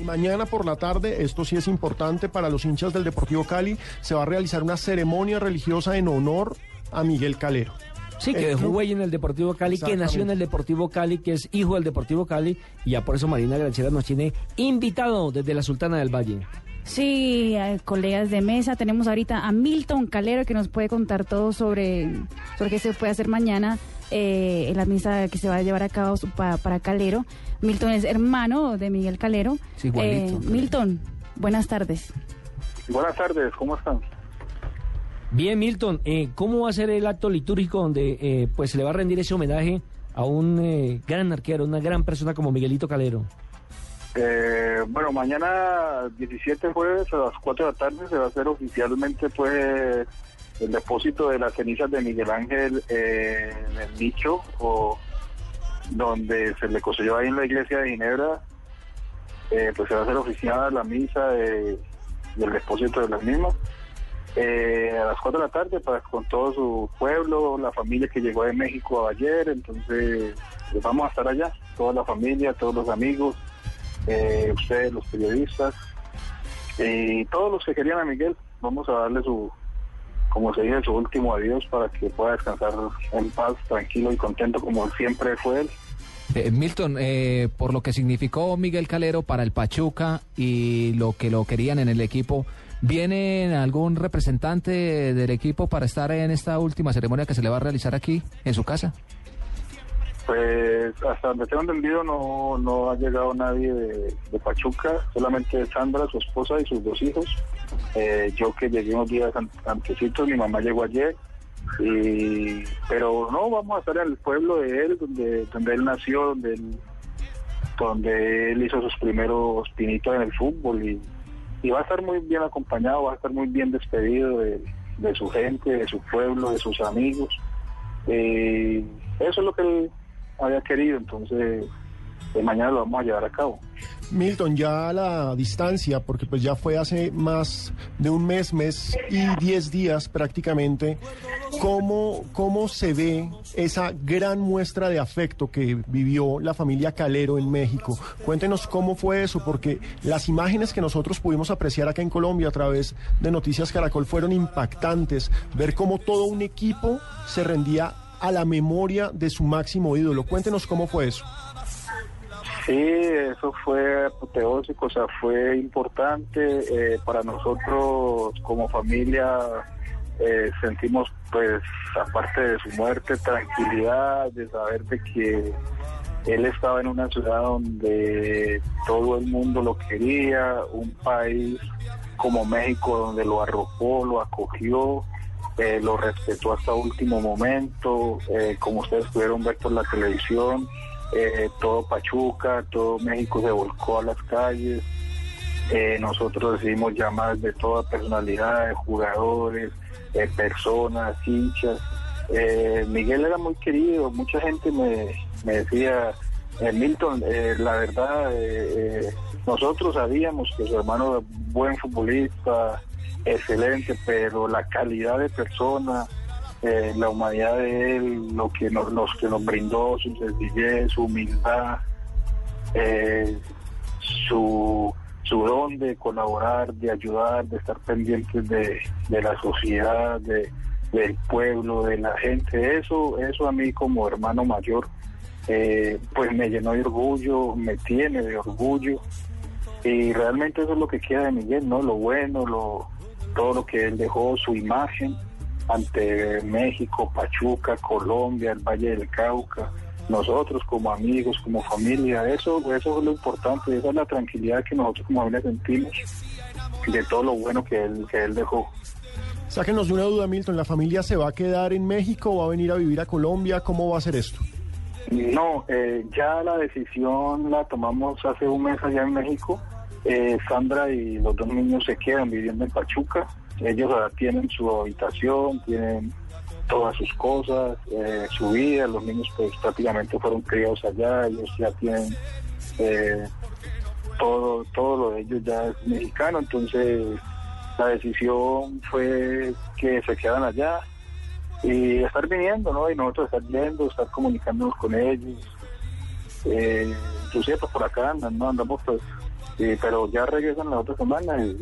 Y mañana por la tarde, esto sí es importante para los hinchas del Deportivo Cali, se va a realizar una ceremonia religiosa en honor a Miguel Calero. Sí, que huella en el Deportivo Cali, que nació en el Deportivo Cali, que es hijo del Deportivo Cali, y ya por eso Marina Granciera nos tiene invitado desde la Sultana del Valle. Sí, eh, colegas de mesa, tenemos ahorita a Milton Calero que nos puede contar todo sobre, sobre qué se puede hacer mañana eh, en la misa que se va a llevar a cabo su- pa- para Calero. Milton es hermano de Miguel Calero. Sí, igualito. Eh, Milton, buenas tardes. Buenas tardes, ¿cómo están? Bien, Milton, eh, ¿cómo va a ser el acto litúrgico donde eh, pues se le va a rendir ese homenaje a un eh, gran arquero, una gran persona como Miguelito Calero? Eh, bueno, mañana 17 jueves a las 4 de la tarde se va a hacer oficialmente pues el depósito de las cenizas de Miguel Ángel eh, en el nicho o donde se le construyó ahí en la iglesia de Ginebra. Eh, pues se va a hacer oficial la misa de- y el depósito de las mismas. Eh, a las 4 de la tarde para con todo su pueblo, la familia que llegó de México ayer, entonces pues, vamos a estar allá, toda la familia, todos los amigos, eh, ustedes, los periodistas, y todos los que querían a Miguel, vamos a darle su, como se dice, su último adiós para que pueda descansar en paz, tranquilo y contento como siempre fue él. Eh, Milton, eh, por lo que significó Miguel Calero para el Pachuca y lo que lo querían en el equipo, ¿viene algún representante del equipo para estar en esta última ceremonia que se le va a realizar aquí, en su casa? Pues hasta donde tengo entendido no, no ha llegado nadie de, Pachuca, solamente Sandra, su esposa y sus dos hijos. Eh, yo que llegué unos días an- antecitos, mi mamá llegó ayer, y, pero no, vamos a estar en el pueblo de él, donde, donde él nació, donde él, donde él hizo sus primeros pinitos en el fútbol y, va a estar muy bien acompañado, va a estar muy bien despedido de, de su gente, de su pueblo, de sus amigos. Eh, eso es lo que él había querido, entonces eh, mañana lo vamos a llevar a cabo. Milton, ya a la distancia, porque pues ya fue hace más de un mes, mes y diez días prácticamente, ¿cómo, cómo se ve esa gran muestra de afecto que vivió la familia Calero en México? Cuéntenos cómo fue eso, porque las imágenes que nosotros pudimos apreciar acá en Colombia a través de Noticias Caracol fueron impactantes, ver cómo todo un equipo se rendía a la memoria de su máximo ídolo. Cuéntenos cómo fue eso. Sí, eso fue apoteósico, o sea, fue importante eh, para nosotros como familia. eh, sentimos, pues, aparte de su muerte, tranquilidad de saber de que él estaba en una ciudad donde todo el mundo lo quería, un país como México donde lo arropó, lo acogió, eh, lo respetó hasta último momento, eh, como ustedes pudieron ver por la televisión, eh, todo Pachuca, todo México se volcó a las calles, eh, nosotros recibimos llamadas de toda personalidad, de jugadores, personas, hinchas. Eh, Miguel era muy querido, mucha gente me, me decía, eh, Milton, la verdad, nosotros sabíamos que su hermano era buen futbolista, excelente, pero la calidad de persona, eh, la humanidad de él, lo que nos, los que nos brindó, su sencillez, su humildad, eh, su, su don de colaborar, de ayudar, de estar pendientes de, de la sociedad, de, del pueblo, de la gente. Eso, eso a mí como hermano mayor, eh, pues me llenó de orgullo, me tiene de orgullo. Y realmente eso es lo que queda de Miguel, ¿no? Lo bueno, lo, todo lo que él dejó, su imagen ante México, Pachuca, Colombia, el Valle del Cauca, nosotros como amigos, como familia, eso, eso es lo importante, esa es la tranquilidad que nosotros como familia sentimos de todo lo bueno que él, que él dejó. Sáquenos de una duda, Milton. ¿La familia se va a quedar en México o va a venir a vivir a Colombia? ¿Cómo va a ser esto? No, eh, ya la decisión la tomamos hace un mes allá en México. Eh, Sandra y los dos niños se quedan viviendo en Pachuca. Ellos ahora tienen su habitación, tienen todas sus cosas, eh, su vida. Los niños pues prácticamente fueron criados allá. Ellos ya tienen eh, todo, todo lo de ellos ya es mexicano. Entonces la decisión fue que se quedan allá y estar viniendo, ¿no? Y nosotros estar viendo, estar comunicándonos con ellos. Eh, pues por acá andan, ¿no? Andamos pues, eh, pero ya regresan la otra semana y,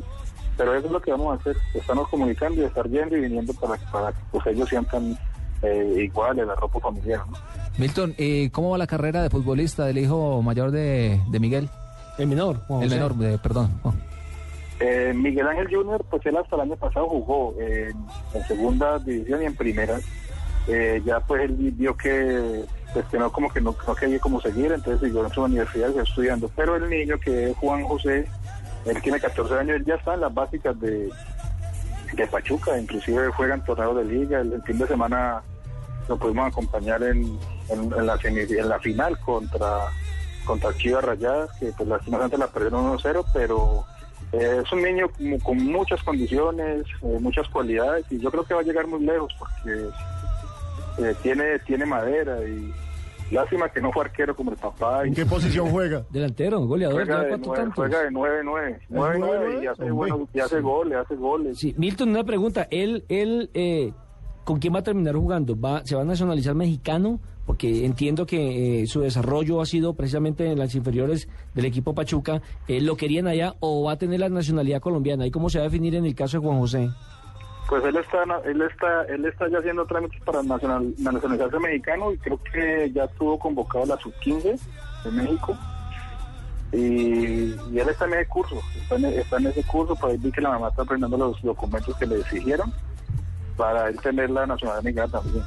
pero eso es lo que vamos a hacer, estarnos comunicando y estar yendo y viniendo para, para que pues ellos sientan eh, igual el arropo familiar, ¿no? Milton, ¿y cómo va la carrera de futbolista del hijo mayor de, de Miguel? El menor, Juan El menor, de- perdón. Juan. Eh, Miguel Ángel Junior, pues él hasta el año pasado jugó en, en segunda división y en primera. Eh, ya pues él vio que, pues, que no como que no, no quería como seguir, entonces siguió en su universidad siguió estudiando. Pero el niño que es Juan José, él tiene 14 años, él ya está en las básicas de, de Pachuca, inclusive juegan torneos de liga. El, fin de semana lo pudimos acompañar en, en, en la, en la final contra contra Chivas Rayadas, que pues lastimosamente la perdieron 1-0, pero eh, es un niño como con muchas condiciones, eh, muchas cualidades, y yo creo que va a llegar muy lejos porque eh, tiene, tiene madera y lástima que no fue arquero como el papá. ¿En qué posición juega? Delantero, goleador, juega, de cuatro nueve, tantos. juega de 9-9, 9-9 y hace, bueno, y hace sí. goles, hace goles. Sí, Milton, una pregunta. ¿Él, él eh, con quién va a terminar jugando? ¿Va, ¿Se va a nacionalizar mexicano? Porque entiendo que eh, su desarrollo ha sido precisamente en las inferiores del equipo Pachuca. Eh, ¿Lo querían allá o va a tener la nacionalidad colombiana? ¿Y cómo se va a definir en el caso de Juan José? Pues él está, él está, él está ya haciendo trámites para nacional, nacionalizarse mexicano y creo que ya estuvo convocado la sub-15 de México. Y, y él está en ese curso, está en, está en ese curso, por ahí vi que la mamá está aprendiendo los documentos que le exigieron para él tener la nacionalidad mexicana también.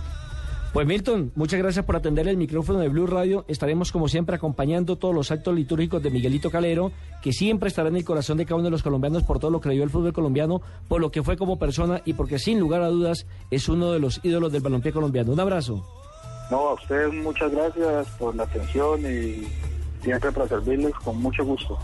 Pues Milton, muchas gracias por atender el micrófono de Blue Radio. Estaremos como siempre acompañando todos los actos litúrgicos de Miguelito Calero, que siempre estará en el corazón de cada uno de los colombianos por todo lo que le dio el fútbol colombiano, por lo que fue como persona y porque sin lugar a dudas es uno de los ídolos del balompié colombiano. Un abrazo. No, a ustedes muchas gracias por la atención y siempre para servirles con mucho gusto.